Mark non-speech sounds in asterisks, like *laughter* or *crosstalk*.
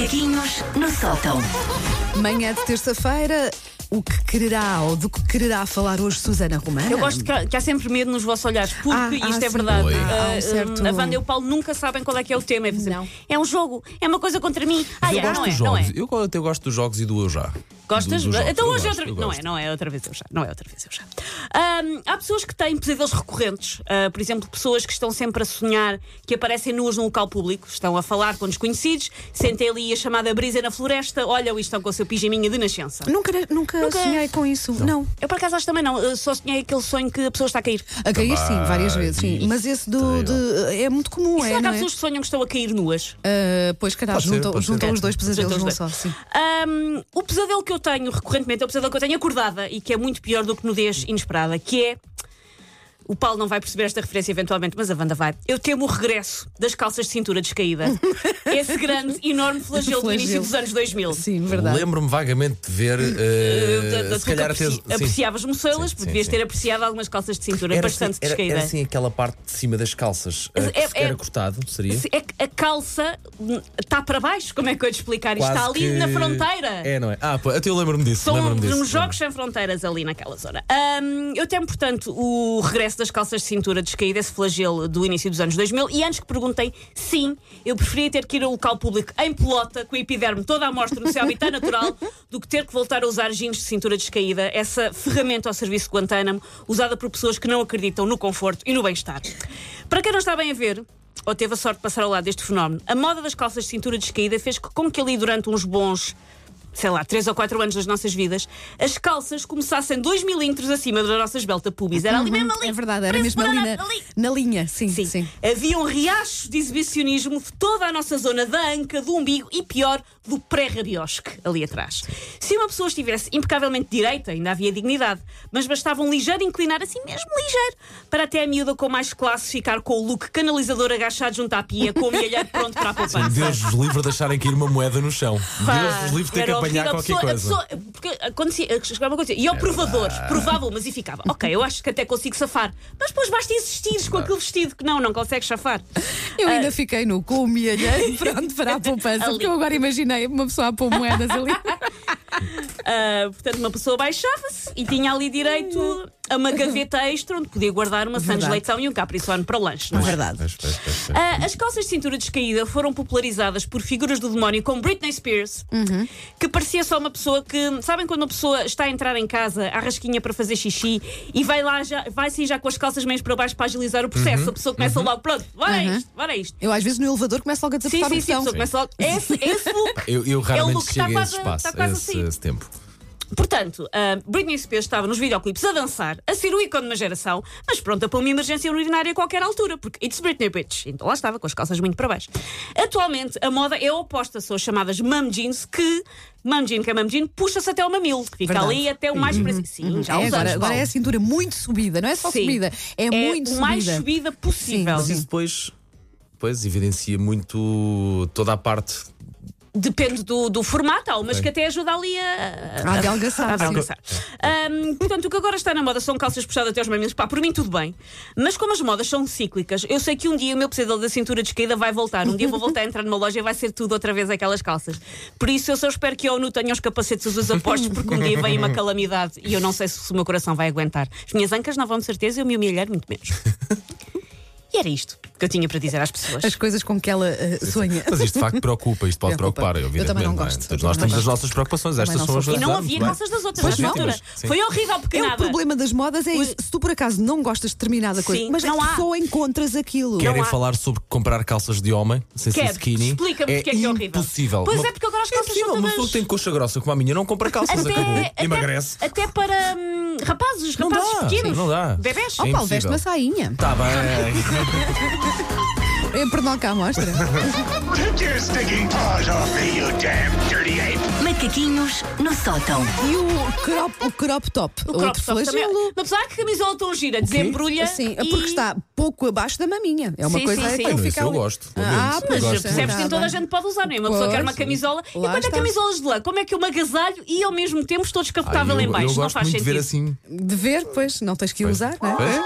Macaquinhos no sótão. Manhã de terça-feira, o que quererá ou do que quererá falar hoje Susana Romana? Eu gosto que há, que há sempre medo nos vossos olhares, porque Ah, isto ah, é sim. verdade. Oi. Ah, um certo- A Wanda e o Paulo nunca sabem qual é que é o tema. É, Não. é um jogo, é uma coisa contra mim. Ah, eu é, gosto não é, dos não é. jogos. Eu até gosto dos jogos e do eu já. Gostas? Do- jogos. Então hoje é gosto, outra eu Não é, não é outra vez eu já. Não é outra vez eu já. Ahm, há pessoas que têm pesadelos recorrentes. Ah, por exemplo, pessoas que estão sempre a sonhar que aparecem nuas num local público, estão a falar com desconhecidos, sentem ali a chamada brisa na floresta, olham e estão com o seu pijaminha de nascença. Nunca, nunca, Nunca- sonhei com isso. Não. Eu por acaso acho também não, eu só sonhei aquele sonho que a pessoa está a cair. A cair sim, várias vezes, sim. Mas esse do, de- é muito comum, E será é, que há não pessoas que sonham que estão a cair nuas? Ah, pois, calhar, juntam, juntam os dois pesadelos os num só, sim. Ahm, o pesadelo que eu tenho recorrentemente é o pesadelo que eu tenho acordada e que é muito pior do que nudez inesperada, que é. O Paulo não vai perceber esta referência eventualmente, mas a Wanda vai. Eu temo o regresso das calças de cintura descaída. *laughs* Esse grande, enorme flagelo do início Flagelo. dos anos 2000. Sim, verdade. Lembro-me vagamente de ver. Uh, da- da se calhar até. apreci- sim. apreciavas sim, devias sim. ter apreciado algumas calças de cintura Era bastante assim, era, descaída. era assim aquela parte de cima das calças eh, que É- se- é- era cortado, seria? Se- É que a calça está para baixo, como é que eu ia te explicar? Isto está ali que- na fronteira. É, não é? Ah, pô, até eu lembro-me disso. São lembro-me disso. uns jogos sem fronteiras ali naquela zona. Eu temo, portanto, o regresso das calças de cintura descaída, esse flagelo do início dos anos 2000. E antes que perguntem, sim, eu preferia ter que ir a um local público em pelota, com a epiderme toda à mostra no seu habitat natural, do que ter que voltar a usar jeans de cintura descaída, essa ferramenta ao serviço de Guantánamo, usada por pessoas que não acreditam no conforto e no bem-estar. Para quem não está bem a ver, ou teve a sorte de passar ao lado deste fenómeno, a moda das calças de cintura descaída fez com que ali durante uns bons sei lá, 3 ou 4 anos das nossas vidas, as calças começassem 2 milímetros acima da nossa esbelta pubis. Era ali mesmo ali. É verdade, era mesmo ali na, ali. na linha, sim, sim. Sim. Havia um riacho de exibicionismo de toda a nossa zona da anca, do umbigo e, pior, do pré-rabiosque ali atrás. Se uma pessoa estivesse impecavelmente direita, ainda havia dignidade, mas bastava um ligeiro inclinar, assim mesmo ligeiro, para até a miúda com mais classe ficar com o look canalizador agachado junto à pia, com o milhar pronto para a poupança. Deus vos livre de deixarem cair uma moeda no chão. Deus vos livre de ter que apanhar qualquer pessoa- coisa. pessoa- porque acontecia, chegava uma coisa, e ao provador, provava umas e ficava, ok, eu acho que até consigo safar, mas depois basta insistires com aquele vestido que não, não consegues safar. Eu ainda fiquei no o milheiro, *laughs* pronto, para a poupança, Ali. porque eu agora imaginei uma pessoa a pôr moedas ali. *laughs* Ah, portanto, uma pessoa baixava-se e tinha ali direito a uma gaveta extra onde podia guardar uma Sandes. Leitão e um Capricorn para o lanche. Não é? Verdade. Ah, as calças de cintura descaída foram popularizadas por figuras do demónio como Britney Spears, que parecia só uma pessoa que. Sabem quando uma pessoa está a entrar em casa à rasquinha para fazer xixi e vai lá já, vai assim já com as calças meias para baixo para agilizar o processo? A pessoa começa logo, pronto, bora Uhum. isto, bora isto. Eu às vezes no elevador começo logo a Sim, desapertar sim, o sim, a pessoa começa logo. Esse, esse look. Eu, eu é o raramente look que está chego a esse espaço, está quase a esse, esse tempo. Portanto, a Britney Spears estava nos videoclipes a dançar, a ser o ícone de uma geração, mas pronta para uma emergência urinária a qualquer altura, porque it's Britney Bitch. Então lá estava, com as calças muito para baixo. Atualmente, a moda é oposta, são as chamadas mum jeans, que mum jean, que é mum jean, puxa-se até uma mil. Fica Verdade. ali até o mais para Sim, já É, agora, agora é a cintura muito subida, não é só Sim. subida, é, muito o mais subida. subida possível. Mas isso depois, depois evidencia muito toda a parte. Depende do, do formato, há umas que até ajuda ali a, A adelgaçar, a sim. adelgaçar. Ahm, portanto, o que agora está na moda são calças puxadas até aos mamilos. Pá, por mim tudo bem. Mas como as modas são cíclicas, eu sei que um dia o meu pesadelo da cintura descaída vai voltar. Um dia vou voltar a entrar numa loja e vai ser tudo outra vez aquelas calças. Por isso eu só espero que a ONU tenha os capacetes os apostos, porque um dia vem uma calamidade e eu não sei se o meu coração vai aguentar. As minhas ancas não vão de certeza e o meu milhar muito menos. *laughs* Era isto que eu tinha para dizer às pessoas. As coisas com que ela eh, sonha. Mas isto de facto preocupa, isto pode Preocupa. preocupar, Eu também não é? gosto. Todos nós temos as nossas preocupações, estas são as E não havia calças das outras não. altura. Foi horrível É o problema das modas, é isso. Se tu por acaso não gostas de determinada coisa, mas não é há. só encontras aquilo. Querem falar sobre comprar calças de homem sem ser skinny? Explica-me porque é que é horrível. impossível. Pois Uma- é, porque agora as é calças possível. são Uma todas- pessoa que tem coxa grossa como a minha não compra calças, acabou. até, Emagrece. até para hum, rapazes, Não rapazes dá, pequenos. não dá. Bebés. Oh, É Paulo, veste impossível. uma sainha. Tá bem. *laughs* É perdão cá, mostra. Take your stinking paws off me, you damn dirty ape! Macaquinhos no sótão. E o crop, o crop top, O crop outro top também. flagelo. Uma pessoa que camisola tão gira, desembrulha. Sim, é e- porque está pouco abaixo da maminha. É uma Sim, coisa sim, sim. que ele mas fica eu ali. gosto, pelo Ah, Mas gosto. percebes que toda a gente pode usar, não é? Uma pessoa Pois, quer uma sim. camisola. Lá e quando é está. camisolas de lã, como é que eu me agasalho e ao mesmo tempo estou Ah, descapotável eu, em baixo? eu não gosto faz muito de sentido. ver assim. De ver, pois, não tens que Pois, usar, não é? pois.